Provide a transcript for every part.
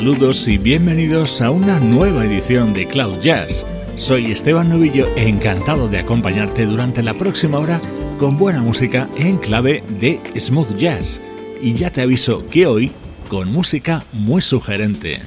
Saludos y bienvenidos a una nueva edición de Cloud Jazz. Soy Esteban Novillo, encantado de acompañarte durante la próxima hora con buena música en clave de smooth jazz. Y ya te aviso que hoy con música muy sugerente.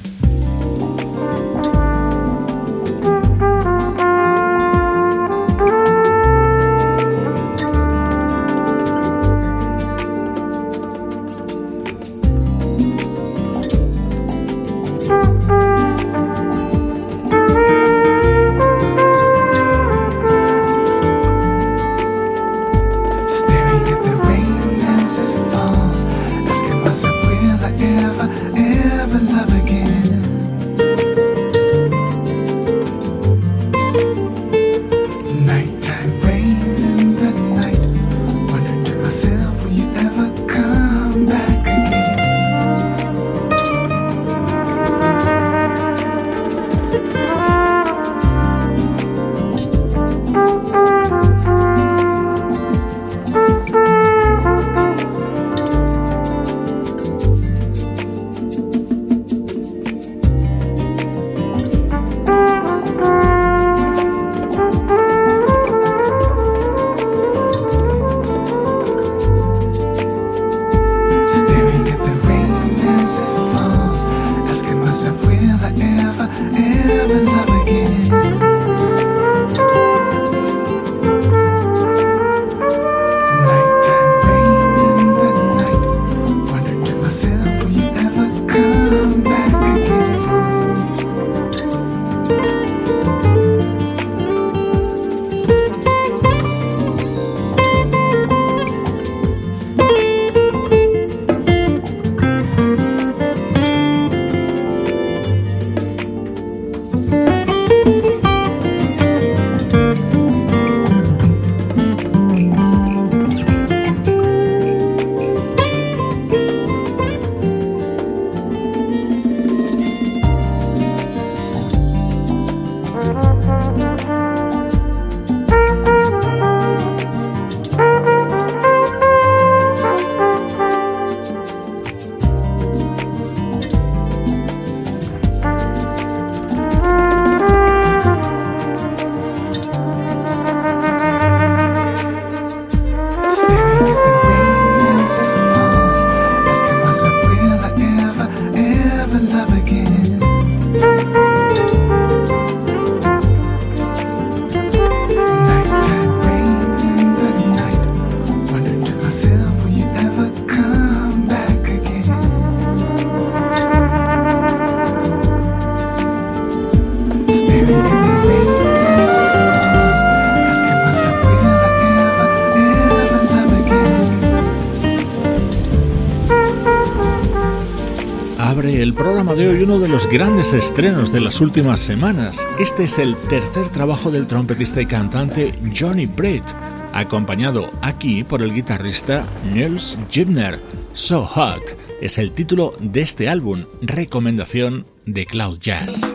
Grandes estrenos de las últimas semanas. Este es el tercer trabajo del trompetista y cantante Johnny Britt, acompañado aquí por el guitarrista Nils Gibner. So Hot es el título de este álbum, recomendación de Cloud Jazz.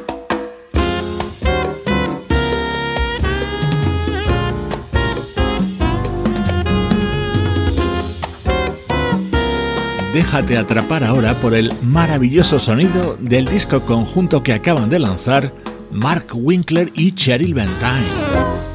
Déjate atrapar ahora por el maravilloso sonido del disco conjunto que acaban de lanzar Mark Winkler y Cheryl Bentine.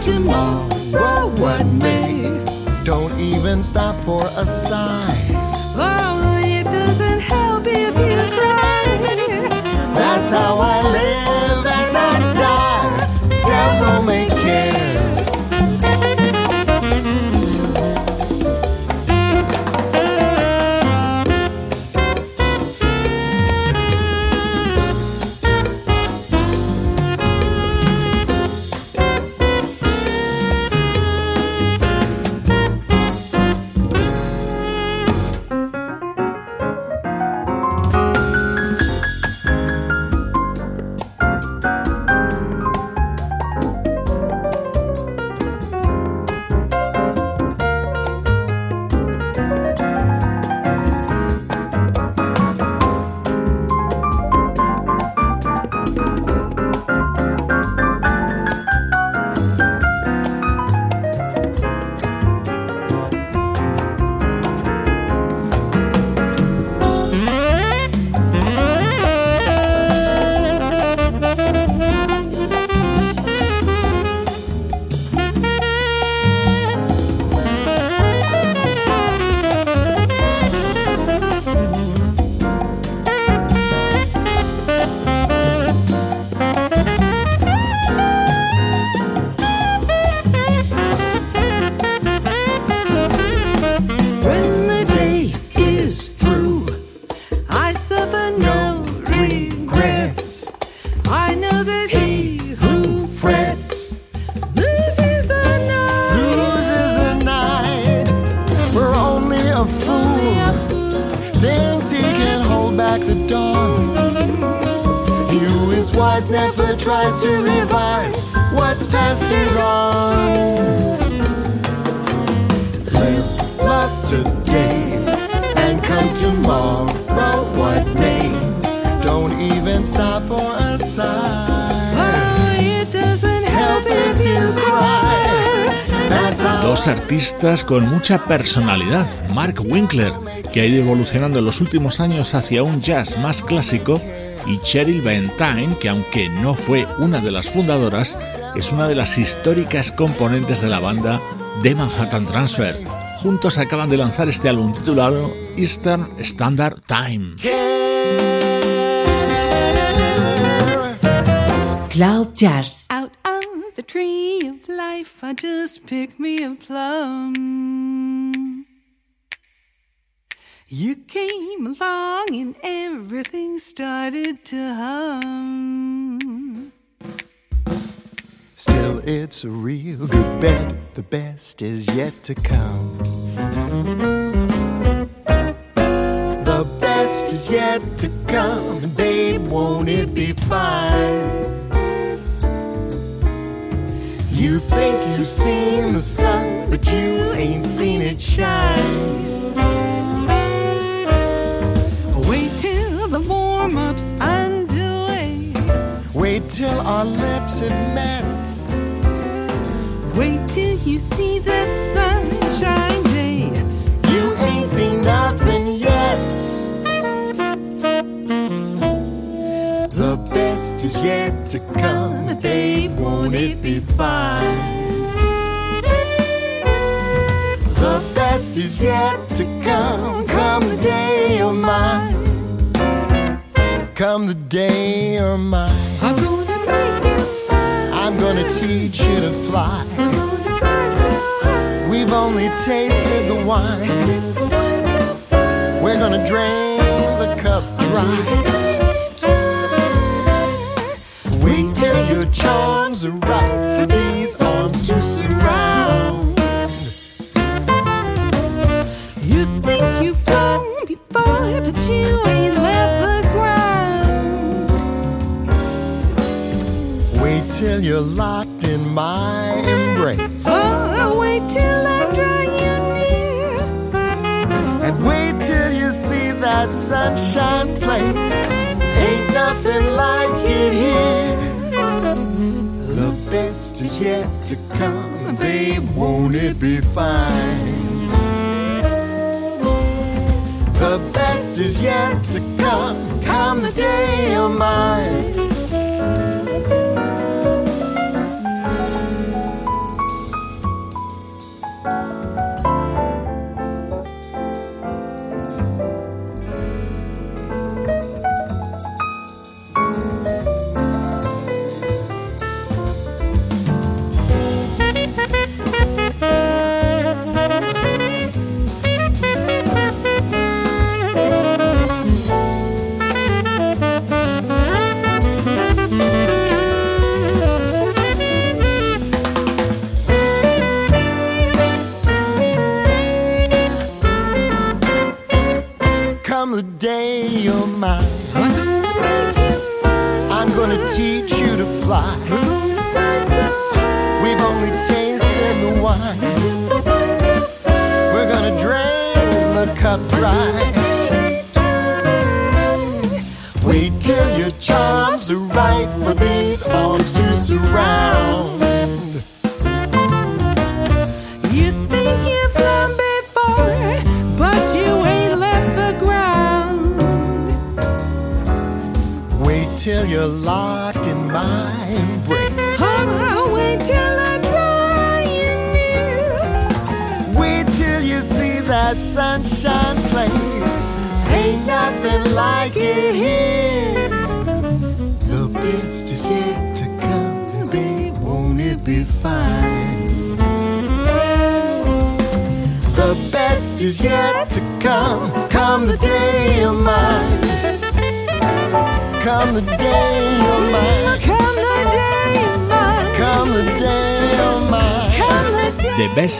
Tomorrow what may. Don't even stop for a sigh. Oh, it doesn't help if you cry. That's how I wise never tries to revise what's past and gone. Live, love today, and come tomorrow what may. Don't even stop for a sigh. Oh, it doesn't help if you cry. Dos artistas con mucha personalidad, Mark Winkler, que ha ido evolucionando en los últimos años hacia un jazz más clásico, y Cheryl Valentine, que aunque no fue una de las fundadoras, es una de las históricas componentes de la banda de Manhattan Transfer. Juntos acaban de lanzar este álbum titulado Eastern Standard Time. Cloud Jazz. Out of the tree of life, I just picked me a plum. You came along and everything started to hum. Still, it's a real good bet. The best is yet to come. The best is yet to come. And babe, won't it be fine? You think you've seen the sun, but you ain't seen it shine. Warm up's underway. Wait till our lips have met. Wait till you see that sunshine day. You ain't seen nothing yet. The best is yet to come, babe. Won't it be fine? The best is yet Come the day you're mine. I'm gonna make you mine. I'm gonna teach you to fly. I'm gonna fly so high. We've only tasted the wine. The wine so. We're gonna drain the cup dry. Drink it dry. Wait till your charms are right for these till you're locked in my embrace. Oh, wait till I draw you near. And wait till you see that sunshine place. Ain't nothing like it here. The best is yet to come, babe. Won't it be fine? The best is yet to come, come the day of mine.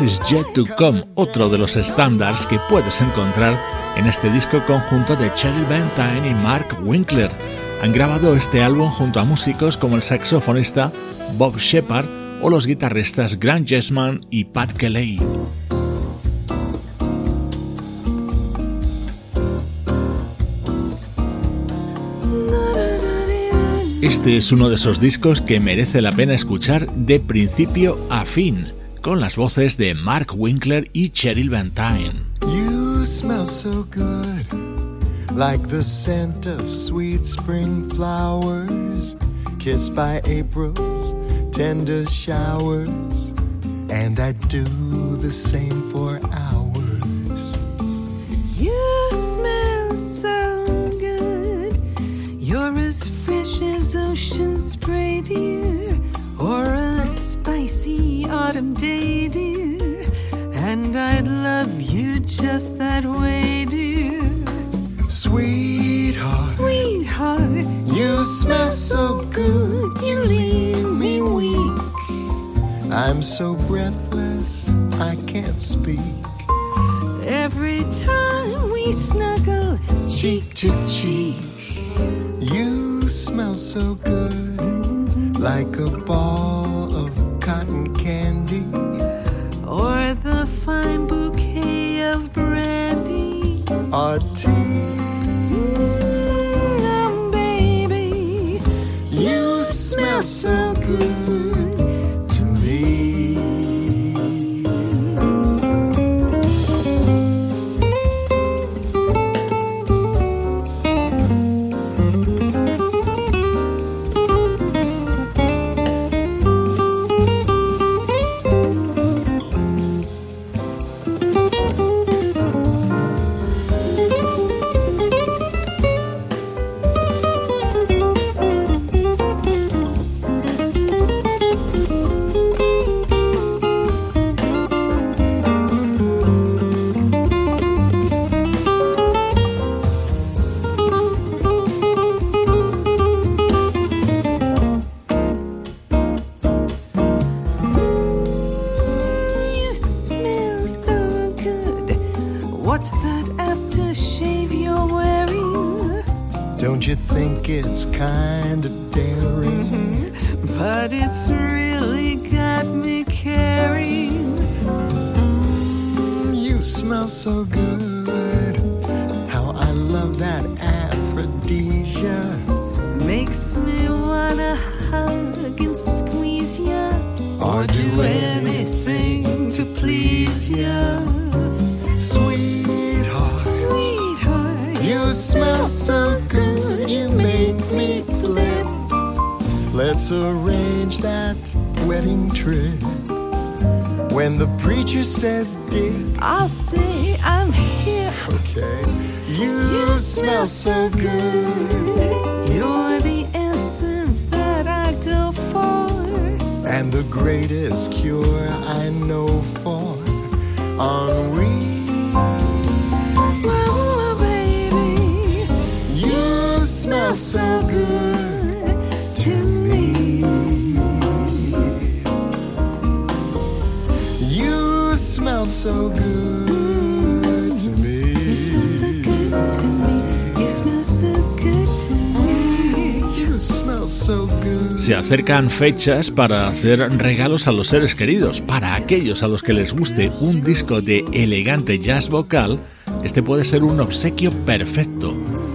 Best is Yet to Come, otro de los estándares que puedes encontrar en este disco conjunto de Cheryl Bentine y Mark Winkler. Han grabado este álbum junto a músicos como el saxofonista Bob Shepard o los guitarristas Grant Jessman y Pat Kelly. Este es uno de esos discos que merece la pena escuchar de principio a fin con las voces de Mark Winkler y Cheryl Vantine. You smell so good, like the scent of sweet spring flowers, kissed by April's tender showers, and I do the same for hours. You smell so good, you're as fresh as ocean spray, dear, or a spicy autumn day, dear. And I'd love you just that way, dear. Sweetheart, sweetheart, you smell so good, you leave me weak. I'm so breathless, I can't speak. Every time we snuggle, cheek to cheek, you smell so good, like a ball cotton candy or the fine bouquet of brandy or tea. Mm, baby, you smell so good. Acercan fechas para hacer regalos a los seres queridos. Para aquellos a los que les guste un disco de elegante jazz vocal, este puede ser un obsequio perfecto.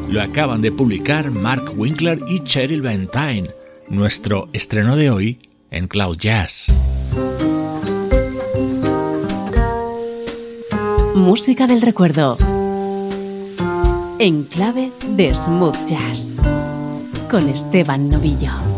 Lo acaban de publicar Mark Winkler y Cheryl Ventine, nuestro estreno de hoy en Cloud Jazz. Música del recuerdo. En clave de smooth jazz. Con Esteban Novillo.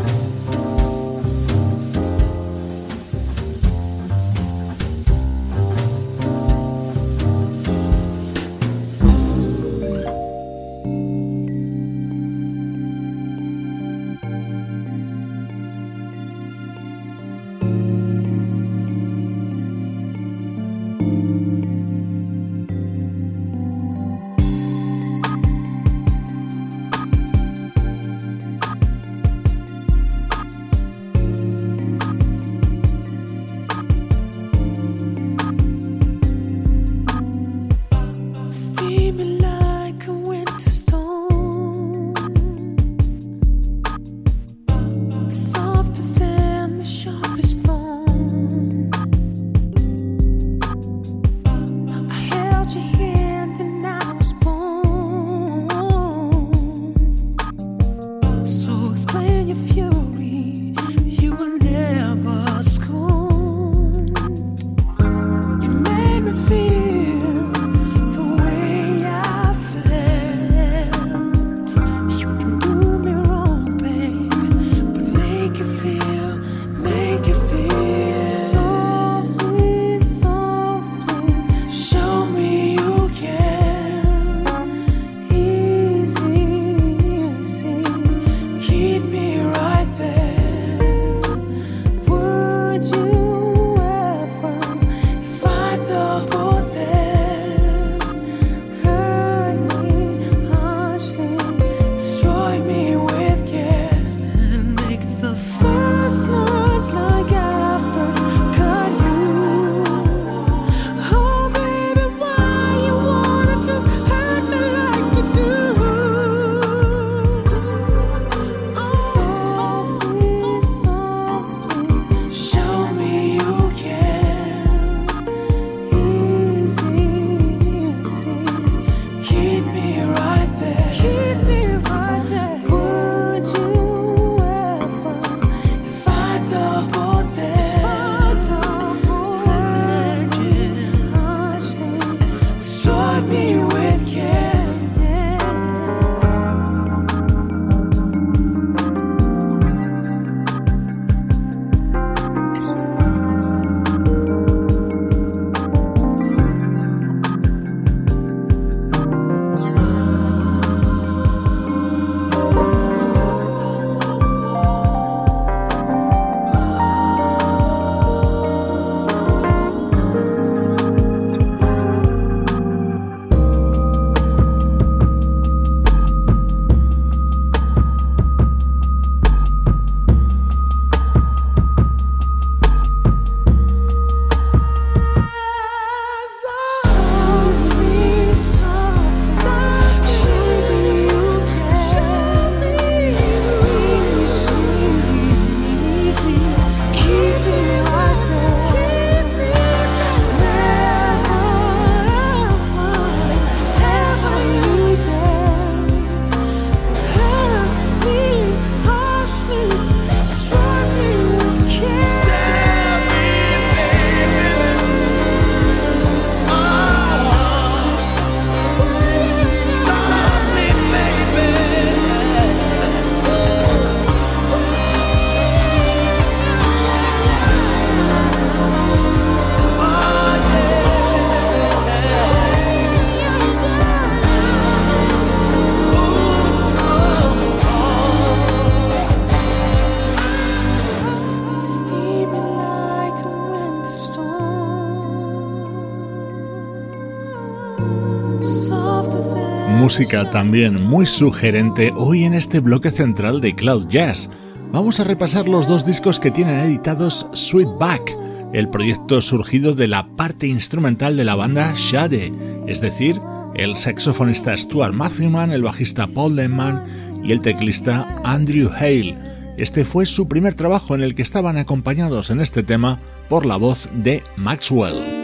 Música también muy sugerente hoy en este bloque central de Cloud Jazz. Vamos a repasar los dos discos que tienen editados Sweetback, el proyecto surgido de la parte instrumental de la banda Shade, es decir, el saxofonista Stuart Matthewman, el bajista Paul Denman y el teclista Andrew Hale. Este fue su primer trabajo en el que estaban acompañados en este tema por la voz de Maxwell.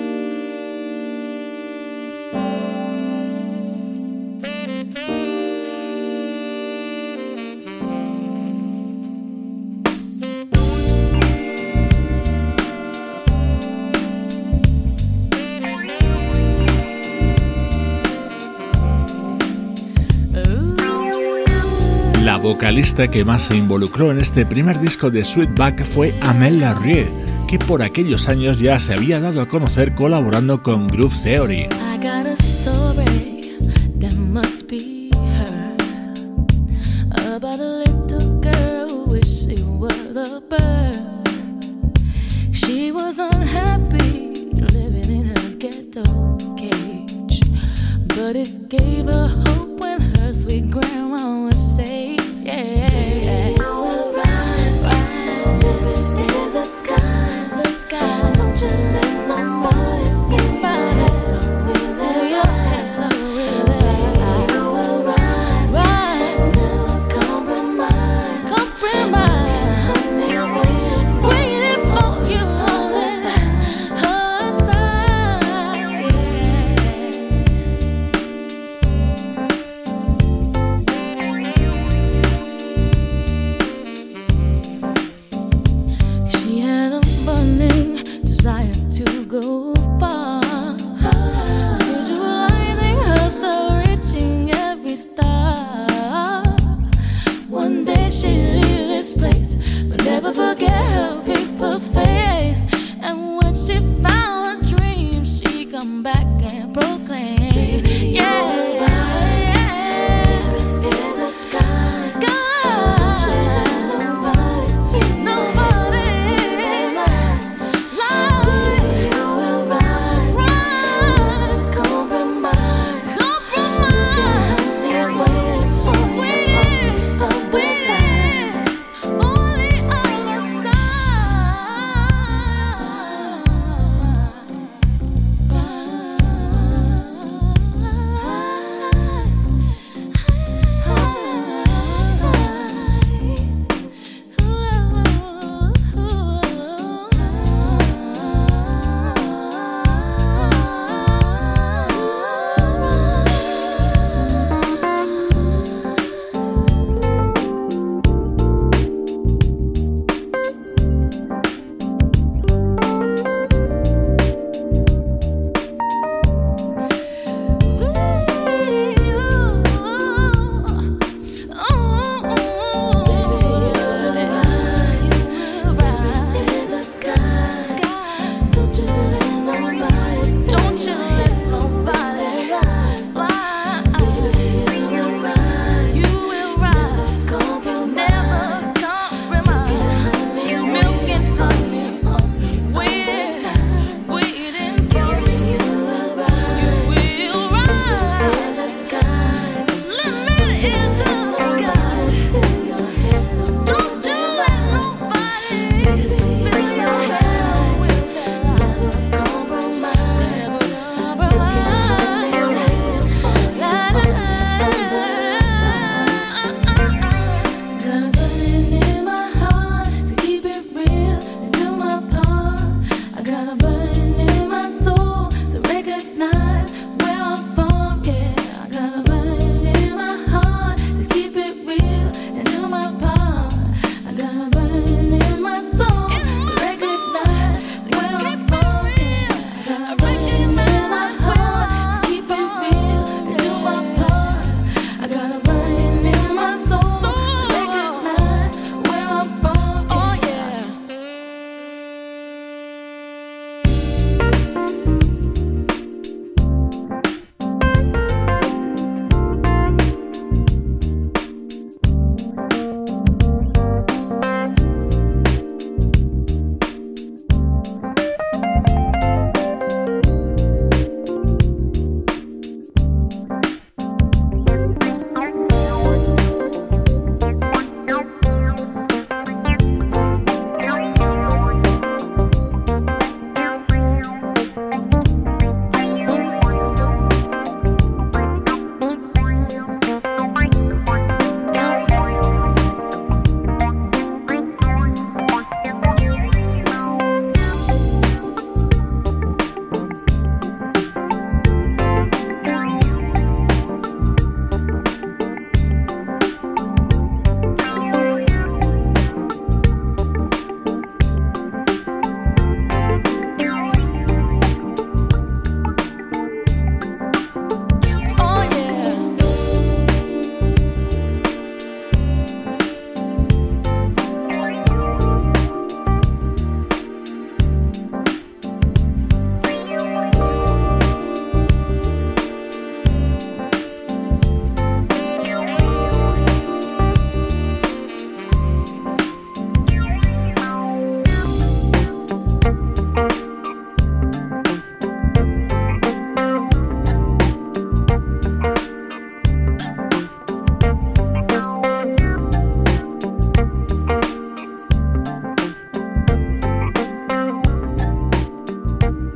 Vocalista que más se involucró en este primer disco de Sweetback fue Amel Larrieux, que por aquellos años ya se había dado a conocer colaborando con Groove Theory. but it gave her hope when her sweet grandma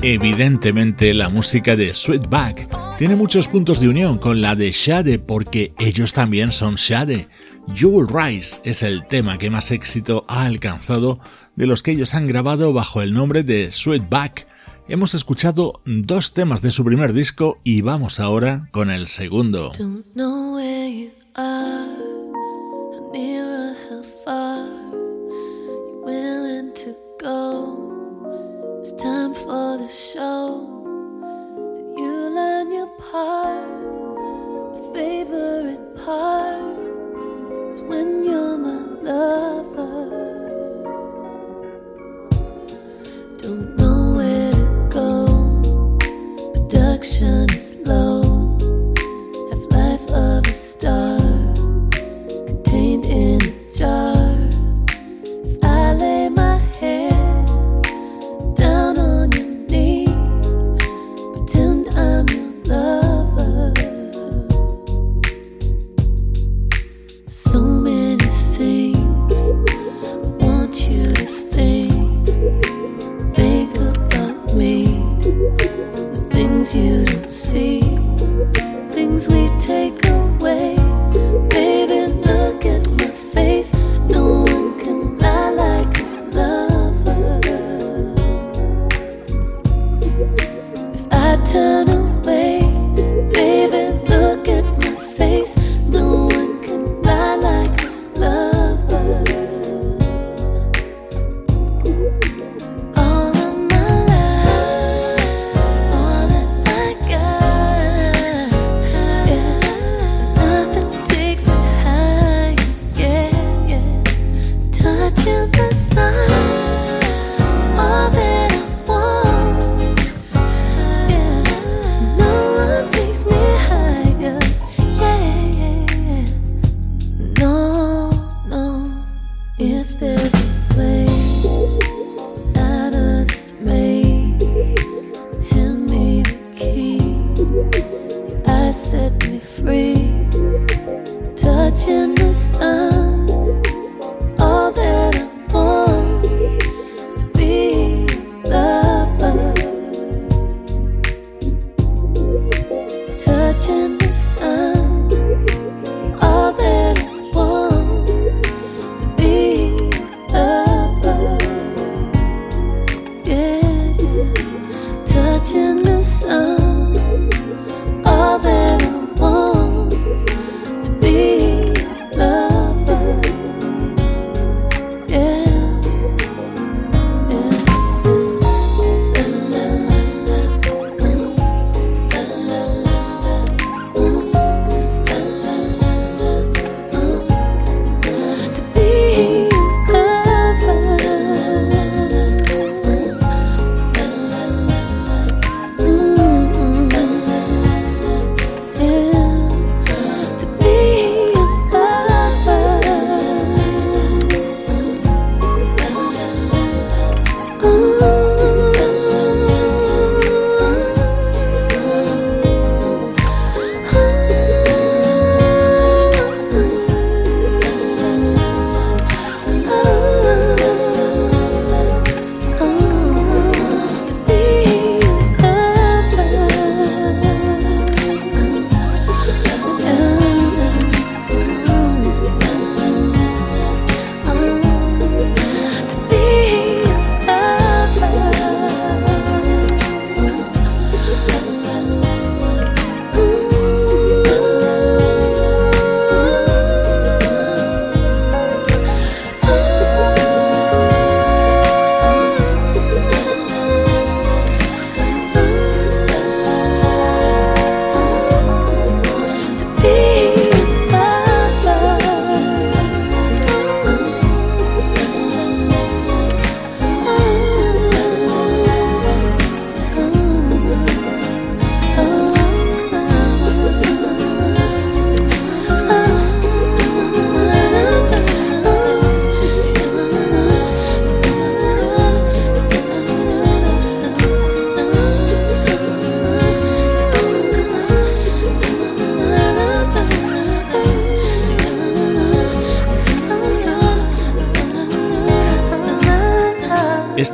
Evidentemente la música de Sweetback tiene muchos puntos de unión con la de Shade porque ellos también son Shade. You'll Rise es el tema que más éxito ha alcanzado de los que ellos han grabado bajo el nombre de Sweetback. Hemos escuchado dos temas de su primer disco y vamos ahora con el segundo. Time for the show. Did you learn your part? My favorite part is when you're my lover. Don't know where to go. Production is low.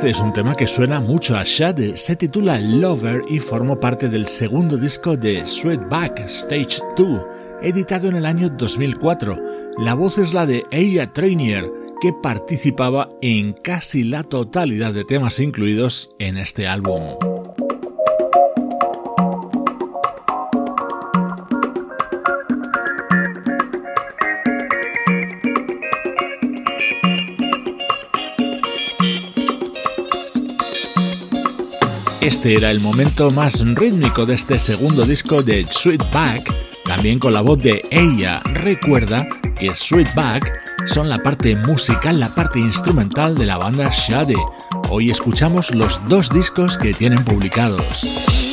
Este es un tema que suena mucho a Shade, se titula Lover y formó parte del segundo disco de Sweetback Stage 2, editado en el año 2004. La voz es la de Aya Trainier, que participaba en casi la totalidad de temas incluidos en este álbum. Este era el momento más rítmico de este segundo disco de Sweetback, también con la voz de ella. Recuerda que Sweetback son la parte musical, la parte instrumental de la banda Shade. Hoy escuchamos los dos discos que tienen publicados.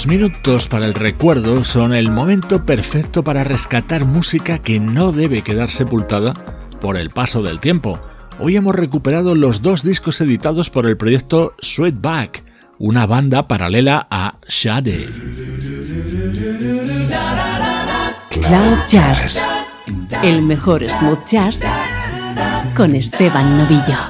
Los minutos para el recuerdo son el momento perfecto para rescatar música que no debe quedar sepultada por el paso del tiempo. Hoy hemos recuperado los dos discos editados por el proyecto Sweetback, una banda paralela a Shade. Cloud Jazz, el mejor smooth jazz con Esteban Novillo.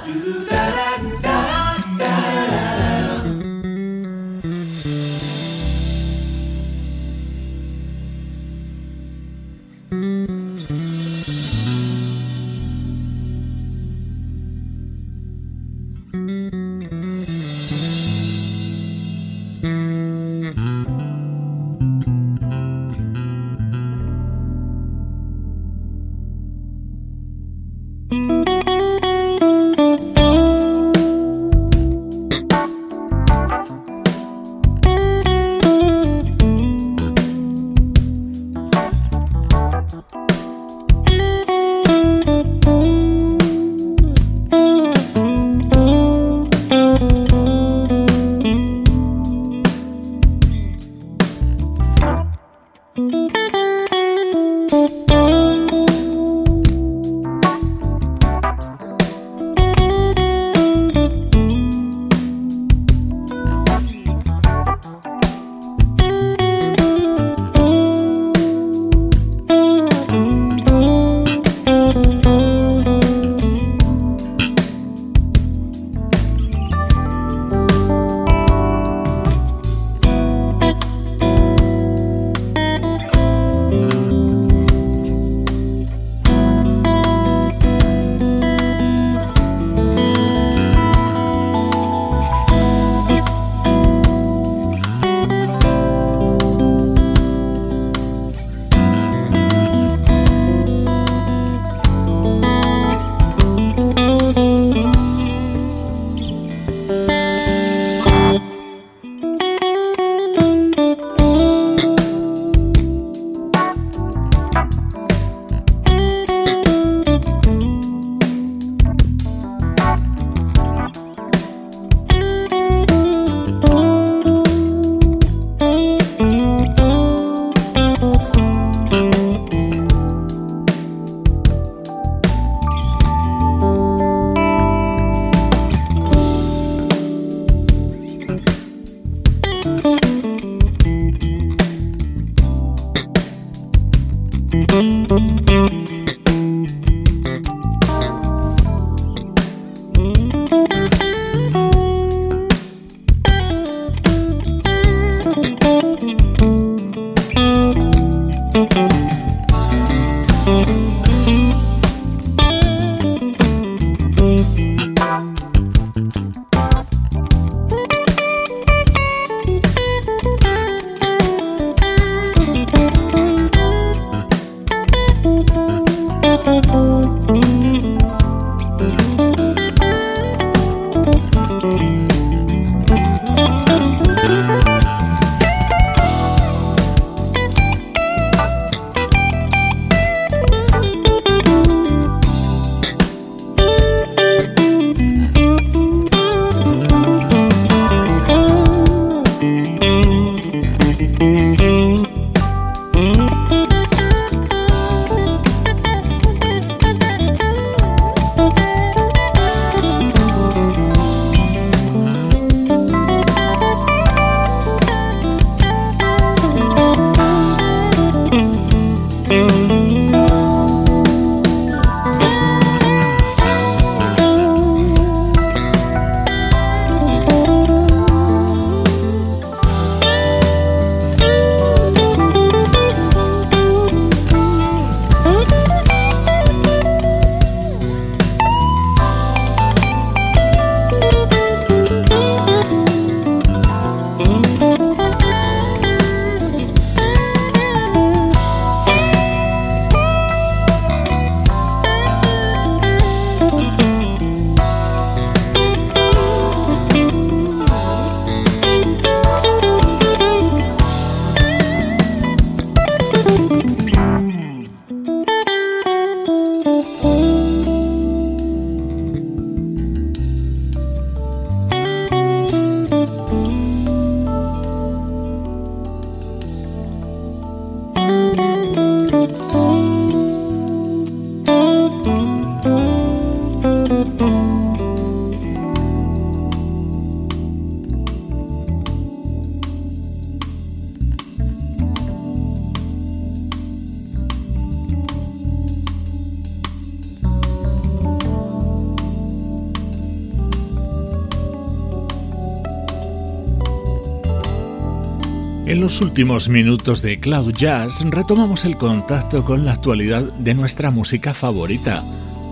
Los últimos minutos de Cloud Jazz retomamos el contacto con la actualidad de nuestra música favorita.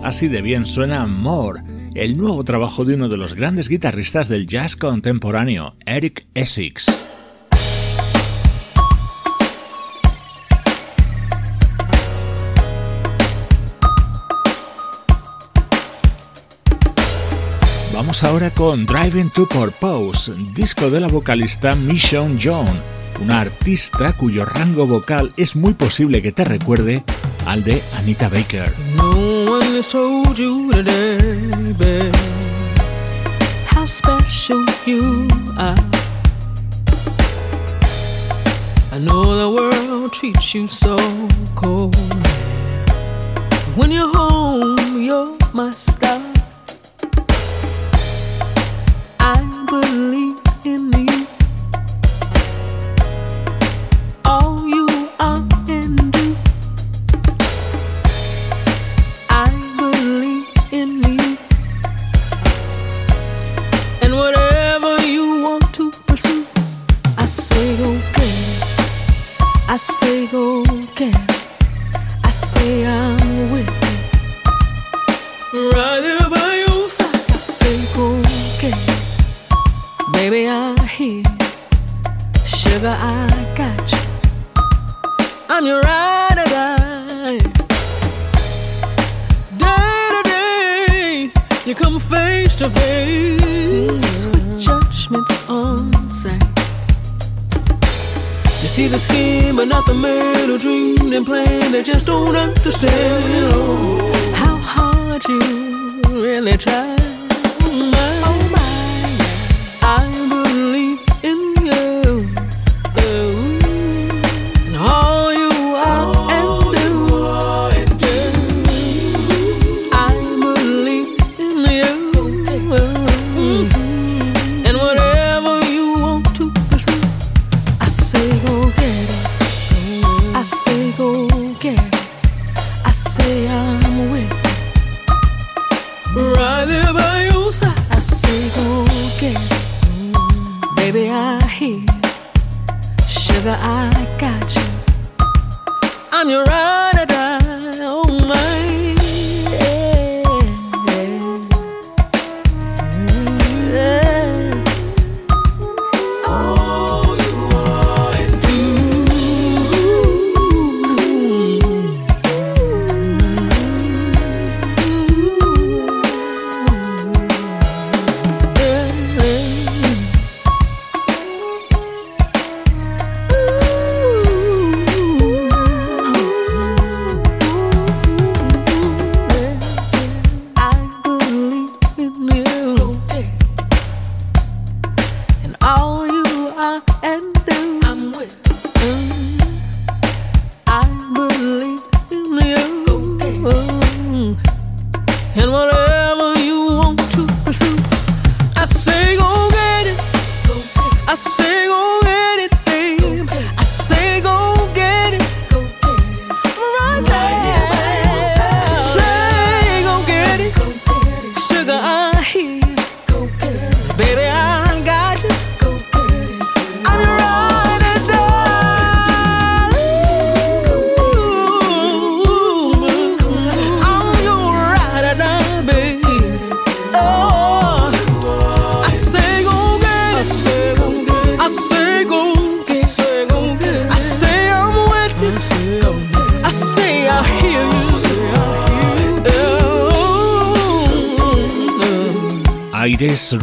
Así de bien suena More, el nuevo trabajo de uno de los grandes guitarristas del jazz contemporáneo, Eric Essex. Vamos ahora con Driving to Purpose, disco de la vocalista Michonne John una artista cuyo rango vocal es muy posible que te recuerde al de Anita Baker. No one has told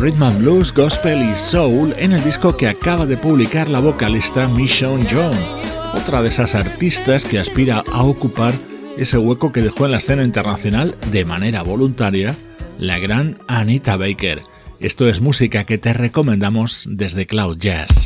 Rhythm Blues, Gospel y Soul en el disco que acaba de publicar la vocalista Michonne John, otra de esas artistas que aspira a ocupar ese hueco que dejó en la escena internacional de manera voluntaria la gran Anita Baker. Esto es música que te recomendamos desde Cloud Jazz.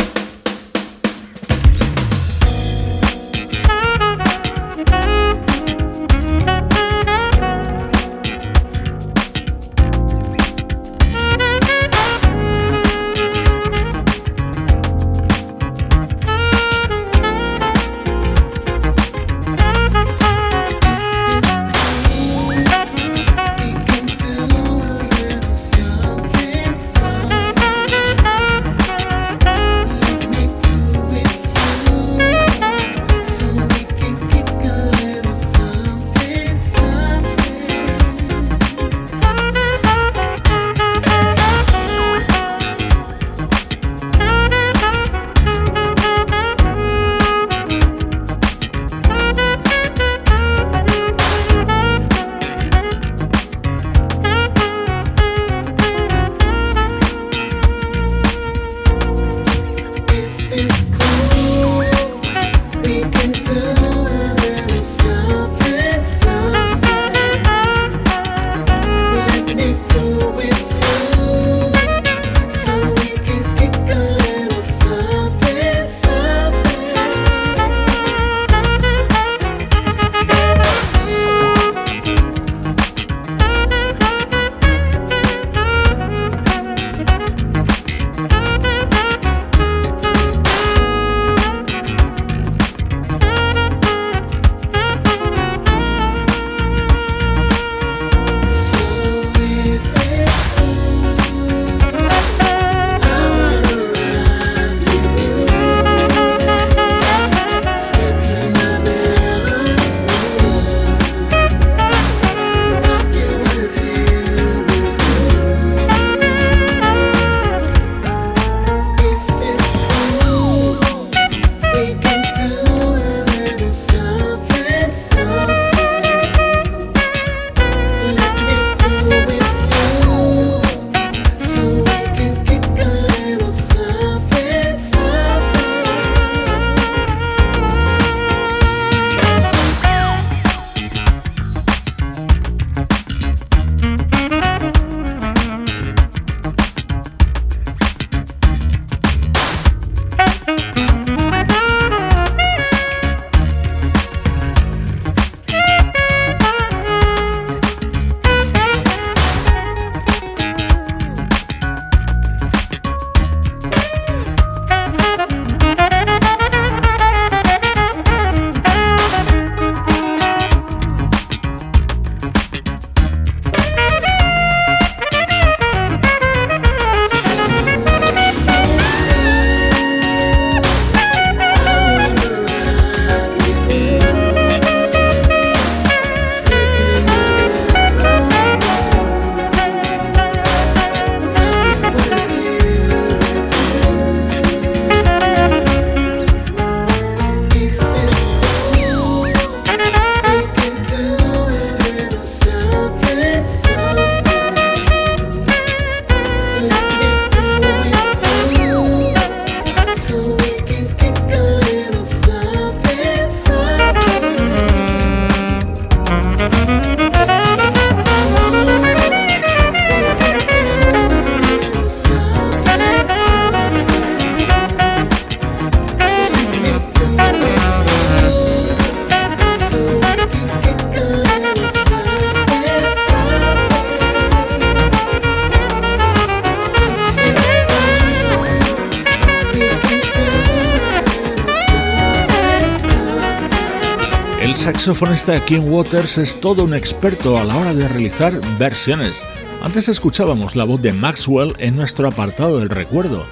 Saxofonista King Waters es todo un experto a la hora de realizar versiones. Antes escuchábamos la voz de Maxwell en nuestro apartado del recuerdo.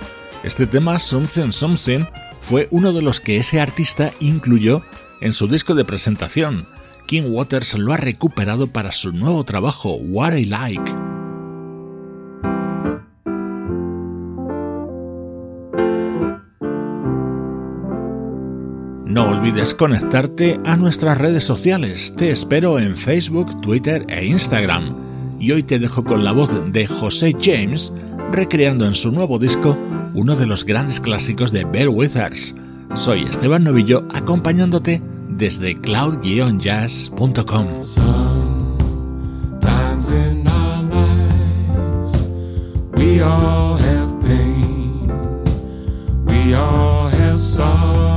Este tema, Something Something, fue uno de los que ese artista incluyó en su disco de presentación. King Waters lo ha recuperado para su nuevo trabajo, What I Like. Olvides conectarte a nuestras redes sociales. Te espero en Facebook, Twitter e Instagram. Y hoy te dejo con la voz de José James recreando en su nuevo disco uno de los grandes clásicos de Bell Withers. Soy Esteban Novillo acompañándote desde cloud-jazz.com. we all have brother,